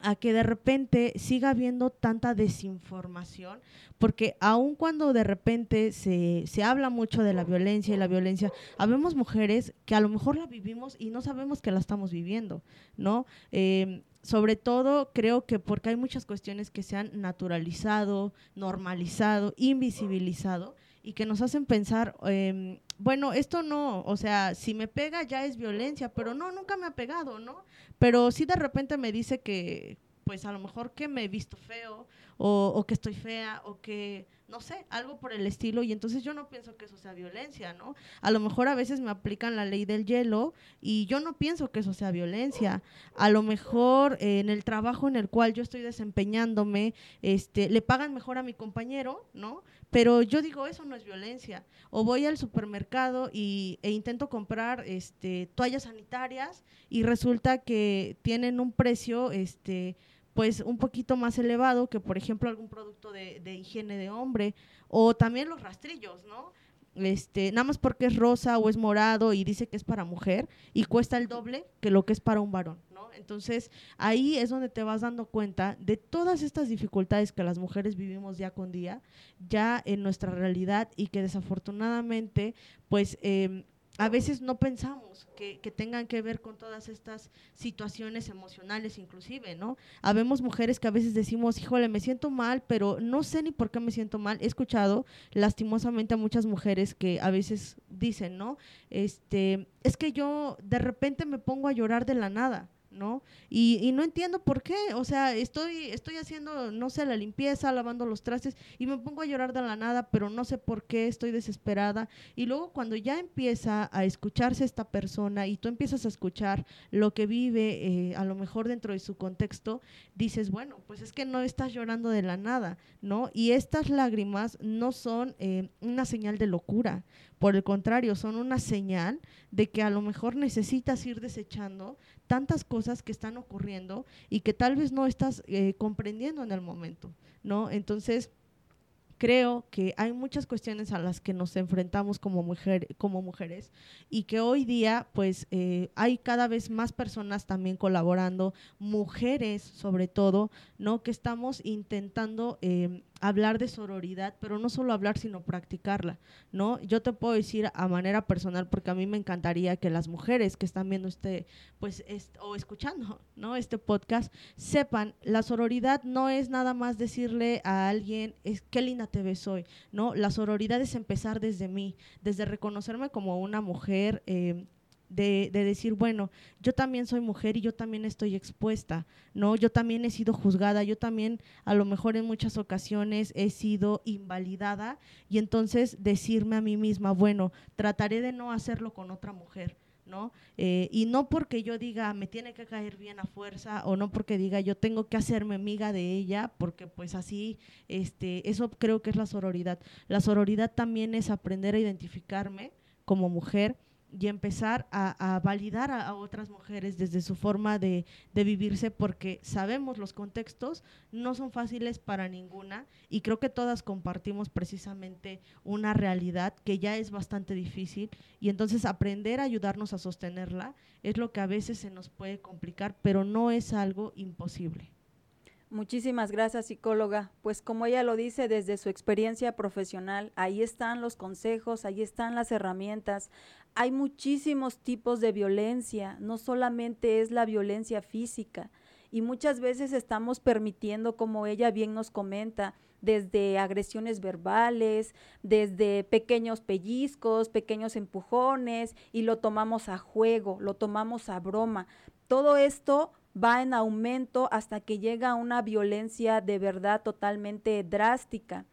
a que de repente siga habiendo tanta desinformación, porque aun cuando de repente se, se, habla mucho de la violencia y la violencia, habemos mujeres que a lo mejor la vivimos y no sabemos que la estamos viviendo, ¿no? Eh, sobre todo creo que porque hay muchas cuestiones que se han naturalizado, normalizado, invisibilizado, y que nos hacen pensar, em, bueno, esto no, o sea, si me pega ya es violencia, pero no, nunca me ha pegado, ¿no? Pero si de repente me dice que, pues a lo mejor que me he visto feo o, que estoy fea o que, no sé, algo por el estilo y entonces yo no pienso que eso sea violencia, ¿no? A lo mejor a veces me aplican la ley del hielo y yo no pienso que eso sea violencia. A lo mejor eh, en el trabajo en el cual yo estoy desempeñándome, este, le pagan mejor a mi compañero, ¿no? Pero yo digo, eso no es violencia. O voy al supermercado y, e intento comprar este, toallas sanitarias y resulta que tienen un precio este, pues un poquito más elevado que, por ejemplo, algún producto de, de higiene de hombre. O también los rastrillos, ¿no? Este, nada más porque es rosa o es morado y dice que es para mujer y cuesta el doble que lo que es para un varón. Entonces, ahí es donde te vas dando cuenta de todas estas dificultades que las mujeres vivimos día con día, ya en nuestra realidad y que desafortunadamente, pues, em, a veces no pensamos que, tengan que ver con todas estas situaciones emocionales inclusive, ¿no? Habemos mujeres que a veces decimos, híjole, me siento mal, pero no sé ni por qué me siento mal. He escuchado lastimosamente a muchas mujeres que a veces dicen, ¿no? Este, es que yo de repente me pongo a llorar de la nada. ¿No? Y, y, no entiendo por qué, o sea, estoy, estoy haciendo, no sé, la limpieza, lavando los trastes y me pongo a llorar de la nada, pero no sé por qué, estoy desesperada. Y luego cuando ya empieza a escucharse esta persona y tú empiezas a escuchar lo que vive, eh, a lo mejor dentro de su contexto, dices, bueno, pues es que no estás llorando de la nada, ¿no? Y estas lágrimas no son eh, una señal de locura, por el contrario, son una señal de que a lo mejor necesitas ir desechando tantas cosas que están ocurriendo y que tal vez no estás eh, comprendiendo en el momento, ¿no? Entonces, creo que hay muchas cuestiones a las que nos enfrentamos como, mujer, como mujeres y que hoy día pues eh, hay cada vez más personas también colaborando, mujeres sobre todo, ¿no? Que estamos intentando eh, hablar de sororidad, pero no solo hablar, sino practicarla, ¿no? Yo te puedo decir a manera personal, porque a mí me encantaría que las mujeres que están viendo este, pues, o escuchando, ¿no? Este podcast, sepan, la sororidad no es nada más decirle a alguien, es, qué linda te ves hoy, ¿no? La sororidad es empezar desde mí, desde reconocerme como una mujer, eh, de, decir, bueno, yo también soy mujer y yo también estoy expuesta, ¿no? Yo también he sido juzgada, yo también a lo mejor en muchas ocasiones he sido invalidada y entonces decirme a mí misma, bueno, trataré de no hacerlo con otra mujer. ¿no? Eh, y no porque yo diga me tiene que caer bien a fuerza o no porque diga yo tengo que hacerme amiga de ella porque pues así este eso creo que es la sororidad la sororidad también es aprender a identificarme como mujer y empezar a, validar a, otras mujeres desde su forma de, vivirse porque sabemos los contextos no son fáciles para ninguna y creo que todas compartimos precisamente una realidad que ya es bastante difícil y entonces aprender a ayudarnos a sostenerla es lo que a veces se nos puede complicar, pero no es algo imposible. Muchísimas gracias, psicóloga. Pues como ella lo dice desde su experiencia profesional, ahí están los consejos, ahí están las herramientas. Hay muchísimos tipos de violencia, no solamente es la violencia física. Y muchas veces estamos permitiendo, como ella bien nos comenta, desde agresiones verbales, desde pequeños pellizcos, pequeños empujones, y lo tomamos a juego, lo tomamos a broma. Todo esto va en aumento hasta que llega a una violencia de verdad totalmente drástica.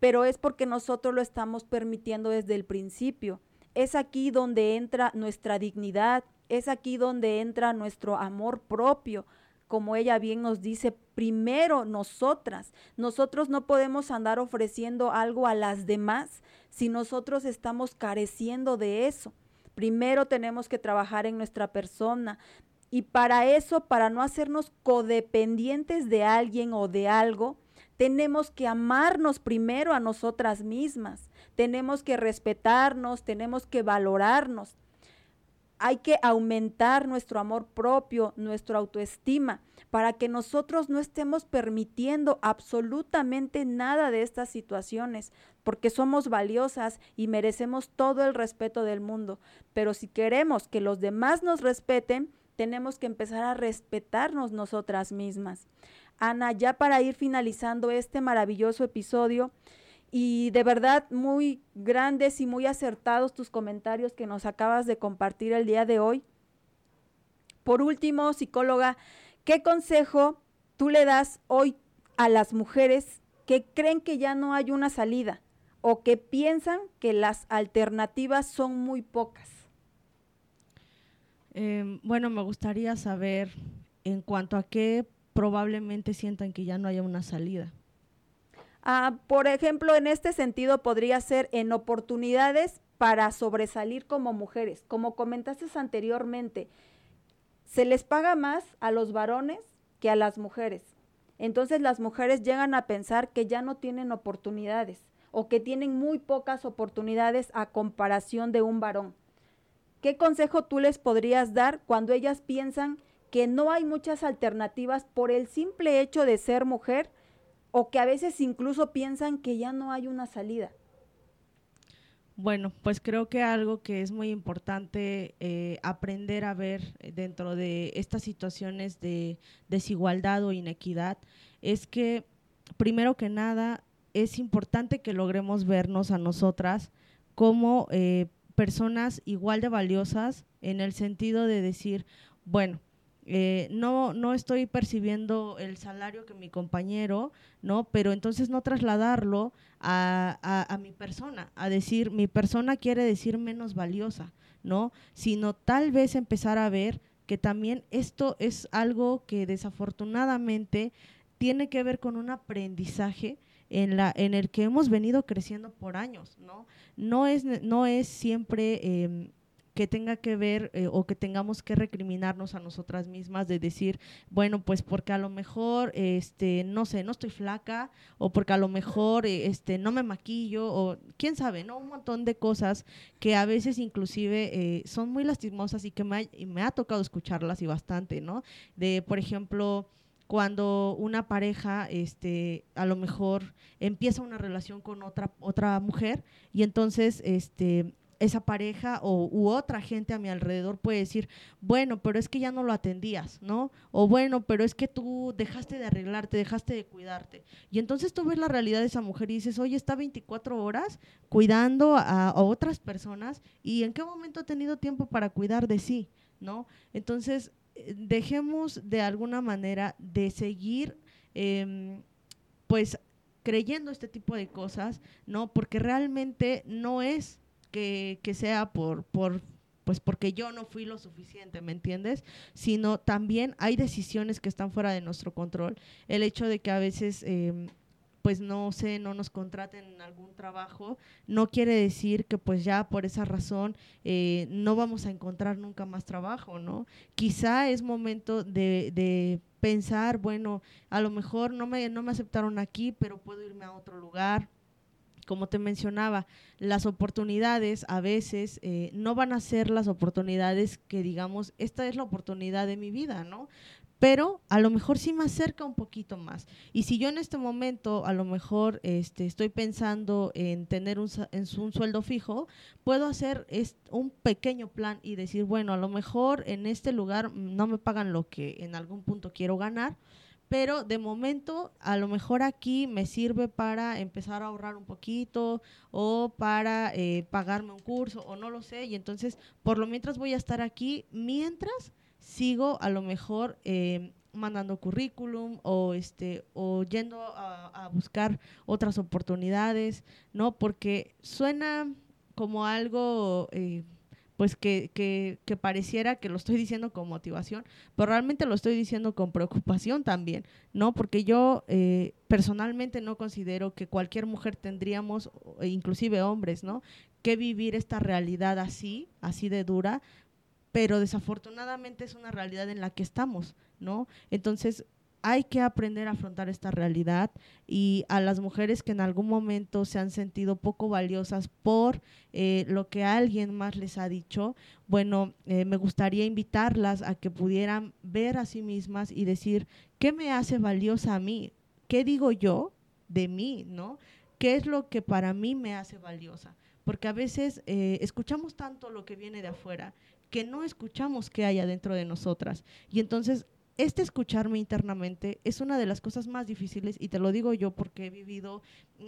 Pero es porque nosotros lo estamos permitiendo desde el principio. Es aquí donde entra nuestra dignidad, es aquí donde entra nuestro amor propio. Como ella bien nos dice, primero nosotras. Nosotros no podemos andar ofreciendo algo a las demás si nosotros estamos careciendo de eso. Primero tenemos que trabajar en nuestra persona, y para eso, para no hacernos codependientes de alguien o de algo, tenemos que amarnos primero a nosotras mismas, tenemos que respetarnos, tenemos que valorarnos. Hay que aumentar nuestro amor propio, nuestra autoestima, para que nosotros no estemos permitiendo absolutamente nada de estas situaciones, porque somos valiosas y merecemos todo el respeto del mundo. Pero si queremos que los demás nos respeten, tenemos que empezar a respetarnos nosotras mismas. Ana, ya para ir finalizando este maravilloso episodio, y de verdad muy grandes y muy acertados tus comentarios que nos acabas de compartir el día de hoy. Por último, psicóloga, ¿qué consejo tú le das hoy a las mujeres que creen que ya no hay una salida o que piensan que las alternativas son muy pocas? Em, bueno, me gustaría saber en cuanto a qué probablemente sientan que ya no haya una salida. Ah, por ejemplo, en este sentido podría ser en oportunidades para sobresalir como mujeres. Como comentaste anteriormente, se les paga más a los varones que a las mujeres. Entonces las mujeres llegan a pensar que ya no tienen oportunidades o que tienen muy pocas oportunidades a comparación de un varón. ¿Qué consejo tú les podrías dar cuando ellas piensan que no hay muchas alternativas por el simple hecho de ser mujer o que a veces incluso piensan que ya no hay una salida? Bueno, pues creo que algo que es muy importante eh, aprender a ver dentro de estas situaciones de desigualdad o inequidad es que, primero que nada, es importante que logremos vernos a nosotras como eh, personas igual de valiosas en el sentido de decir, bueno, eh, no, no estoy percibiendo el salario que mi compañero, ¿no? Pero entonces no trasladarlo a, a, mi persona, a decir, mi persona quiere decir menos valiosa, ¿no? Sino tal vez empezar a ver que también esto es algo que desafortunadamente tiene que ver con un aprendizaje en, la, en el que hemos venido creciendo por años, ¿no? No es, no es siempre em, que tenga que ver eh, o que tengamos que recriminarnos a nosotras mismas de decir, bueno, pues porque a lo mejor, este, no sé, no estoy flaca o porque a lo mejor, eh, este, no me maquillo o quién sabe, ¿no? Un montón de cosas que a veces inclusive eh, son muy lastimosas y que me ha, y me ha tocado escucharlas y bastante, ¿no? De, por ejemplo, cuando una pareja este a lo mejor empieza una relación con otra otra mujer y entonces este esa pareja o u otra gente a mi alrededor puede decir, bueno, pero es que ya no lo atendías, ¿no? O bueno, pero es que tú dejaste de arreglarte, dejaste de cuidarte. Y entonces tú ves la realidad de esa mujer y dices, oye, está 24 horas cuidando a, otras personas y en qué momento ha tenido tiempo para cuidar de sí, ¿no? Entonces, dejemos de alguna manera de seguir, em, pues, creyendo este tipo de cosas, ¿no? Porque realmente no es que, sea por, por, pues porque yo no fui lo suficiente, ¿me entiendes? Sino también hay decisiones que están fuera de nuestro control. El hecho de que a veces, em, pues no sé, no nos contraten en algún trabajo, no quiere decir que pues ya por esa razón eh, no vamos a encontrar nunca más trabajo, ¿no? Quizá es momento de, de pensar, bueno, a lo mejor no me, no me aceptaron aquí, pero puedo irme a otro lugar como te mencionaba, las oportunidades a veces eh, no van a ser las oportunidades que digamos, esta es la oportunidad de mi vida, ¿no? Pero a lo mejor sí me acerca un poquito más. Y si yo en este momento a lo mejor este, estoy pensando en tener un, sueldo fijo, puedo hacer un pequeño plan y decir, bueno, a lo mejor en este lugar no me pagan lo que en algún punto quiero ganar, pero de momento a lo mejor aquí me sirve para empezar a ahorrar un poquito o para eh, pagarme un curso o no lo sé y entonces por lo mientras voy a estar aquí mientras sigo a lo mejor eh, mandando currículum o este o yendo a, buscar otras oportunidades no porque suena como algo eh, pues que, que, que, pareciera que lo estoy diciendo con motivación, pero realmente lo estoy diciendo con preocupación también, ¿no? Porque yo eh, personalmente no considero que cualquier mujer tendríamos, inclusive hombres, ¿no? Que vivir esta realidad así, así de dura, pero desafortunadamente es una realidad en la que estamos, ¿no? Entonces, hay que aprender a afrontar esta realidad y a las mujeres que en algún momento se han sentido poco valiosas por eh, lo que alguien más les ha dicho, bueno, eh, me gustaría invitarlas a que pudieran ver a sí mismas y decir, ¿qué me hace valiosa a mí? ¿Qué digo yo de mí? ¿No? ¿Qué es lo que para mí me hace valiosa? Porque a veces eh, escuchamos tanto lo que viene de afuera que no escuchamos qué hay adentro de nosotras. Y entonces este escucharme internamente es una de las cosas más difíciles y te lo digo yo porque he vivido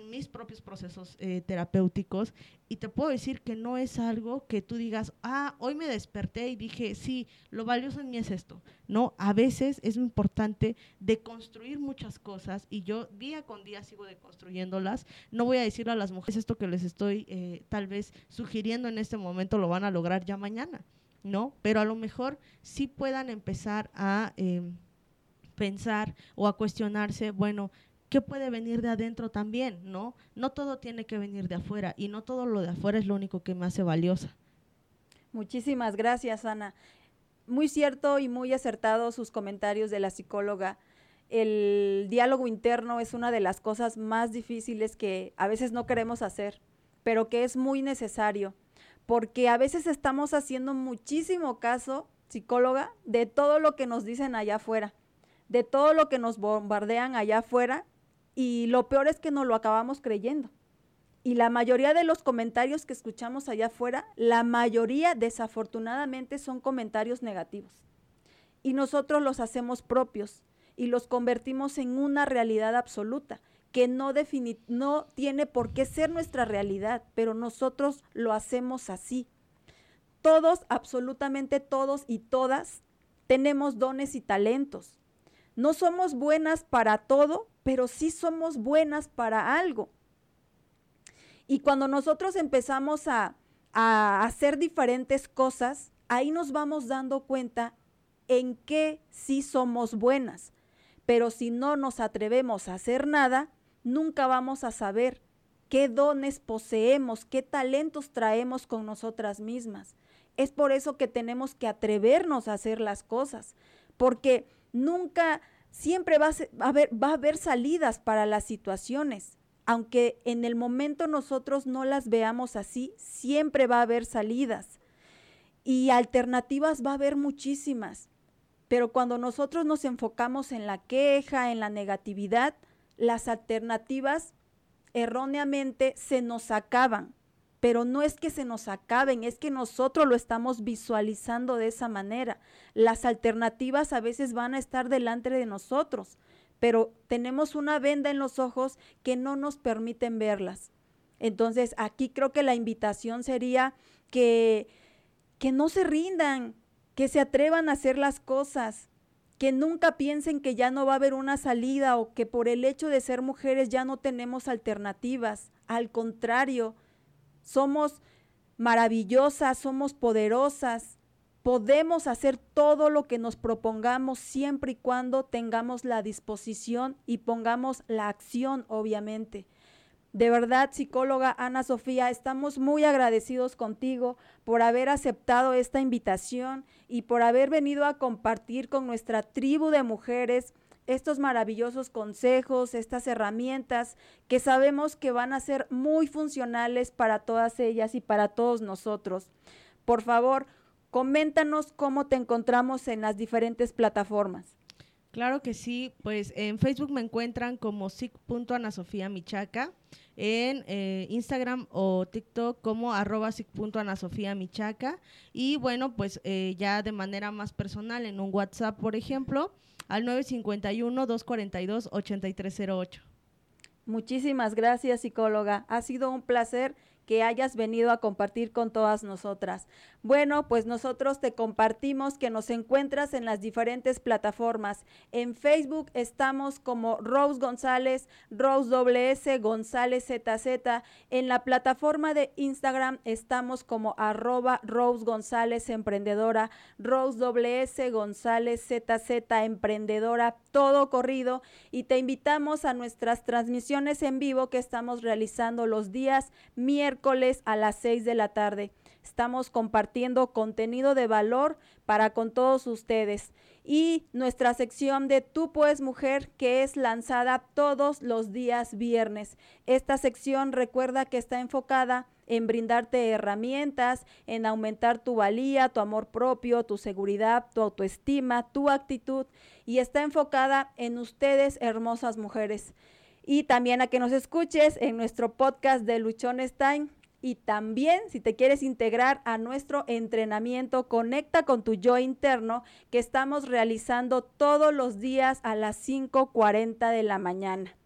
mis propios procesos eh, terapéuticos y te puedo decir que no es algo que tú digas, ah, hoy me desperté y dije, sí, lo valioso en mí es esto. No, a veces es importante deconstruir muchas cosas y yo día con día sigo deconstruyéndolas. No voy a decirle a las mujeres esto que les estoy eh, tal vez sugiriendo en este momento, lo van a lograr ya mañana. ¿No? Pero a lo mejor sí puedan empezar a em, pensar o a cuestionarse, bueno, ¿qué puede venir de adentro también, no? No todo tiene que venir de afuera y no todo lo de afuera es lo único que me hace valiosa. Muchísimas gracias, Ana. Muy cierto y muy acertado sus comentarios de la psicóloga. El diálogo interno es una de las cosas más difíciles que a veces no queremos hacer, pero que es muy necesario porque a veces estamos haciendo muchísimo caso, psicóloga, de todo lo que nos dicen allá afuera, de todo lo que nos bombardean allá afuera, y lo peor es que no lo acabamos creyendo. Y la mayoría de los comentarios que escuchamos allá afuera, la mayoría desafortunadamente son comentarios negativos. Y nosotros los hacemos propios y los convertimos en una realidad absoluta que no, no tiene por qué ser nuestra realidad, pero nosotros lo hacemos así. Todos, absolutamente todos y todas, tenemos dones y talentos. No somos buenas para todo, pero sí somos buenas para algo. Y cuando nosotros empezamos a, a hacer diferentes cosas, ahí nos vamos dando cuenta en qué sí somos buenas. Pero si no nos atrevemos a hacer nada, nunca vamos a saber qué dones poseemos, qué talentos traemos con nosotras mismas. Es por eso que tenemos que atrevernos a hacer las cosas, porque nunca, siempre va a, haber, salidas para las situaciones. Aunque en el momento nosotros no las veamos así, siempre va a haber salidas. Y alternativas va a haber muchísimas. Pero cuando nosotros nos enfocamos en la queja, en la negatividad, las alternativas erróneamente se nos acaban. Pero no es que se nos acaben, es que nosotros lo estamos visualizando de esa manera. Las alternativas a veces van a estar delante de nosotros, pero tenemos una venda en los ojos que no nos permiten verlas. Entonces, aquí creo que la invitación sería que, que no se rindan, que se atrevan a hacer las cosas, que nunca piensen que ya no va a haber una salida o que por el hecho de ser mujeres ya no tenemos alternativas. Al contrario, somos maravillosas, somos poderosas, podemos hacer todo lo que nos propongamos siempre y cuando tengamos la disposición y pongamos la acción, obviamente. De verdad, psicóloga Ana Sofía, estamos muy agradecidos contigo por haber aceptado esta invitación y por haber venido a compartir con nuestra tribu de mujeres estos maravillosos consejos, estas herramientas que sabemos que van a ser muy funcionales para todas ellas y para todos nosotros. Por favor, coméntanos cómo te encontramos en las diferentes plataformas. Claro que sí, pues en Facebook me encuentran como Michaca, en eh, Instagram o TikTok como arroba Michaca y bueno, pues eh, ya de manera más personal en un WhatsApp, por ejemplo, al 951-242-8308. Muchísimas gracias, psicóloga. Ha sido un placer que hayas venido a compartir con todas nosotras. Bueno, pues nosotros te compartimos que nos encuentras en las diferentes plataformas. En Facebook estamos como Rose González, Rose WS, González ZZ. En la plataforma de Instagram estamos como arroba Rose González Emprendedora, Rose WS González ZZ Emprendedora, todo corrido. Y te invitamos a nuestras transmisiones en vivo que estamos realizando los días a las 6 de la tarde. Estamos compartiendo contenido de valor para con todos ustedes. Y nuestra sección de Tú puedes mujer que es lanzada todos los días viernes. Esta sección recuerda que está enfocada en brindarte herramientas, en aumentar tu valía, tu amor propio, tu seguridad, tu autoestima, tu actitud y está enfocada en ustedes, hermosas mujeres y también a que nos escuches en nuestro podcast de Luchones Time. Y también, si te quieres integrar a nuestro entrenamiento, conecta con tu yo interno que estamos realizando todos los días a las 5.40 de la mañana.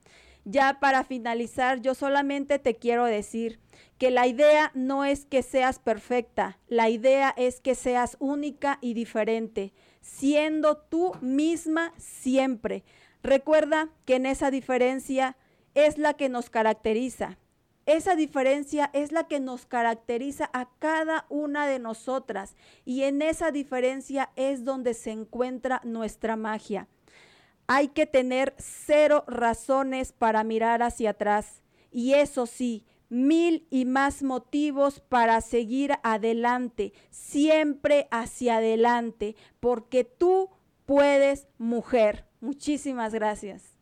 Ya para finalizar, yo solamente te quiero decir que la idea no es que seas perfecta, la idea es que seas única y diferente, siendo tú misma siempre. Recuerda que en esa diferencia es la que nos caracteriza. Esa diferencia es la que nos caracteriza a cada una de nosotras y en esa diferencia es donde se encuentra nuestra magia. Hay que tener cero razones para mirar hacia atrás y eso sí, mil y más motivos para seguir adelante, siempre hacia adelante, porque tú puedes, mujer. Muchísimas gracias.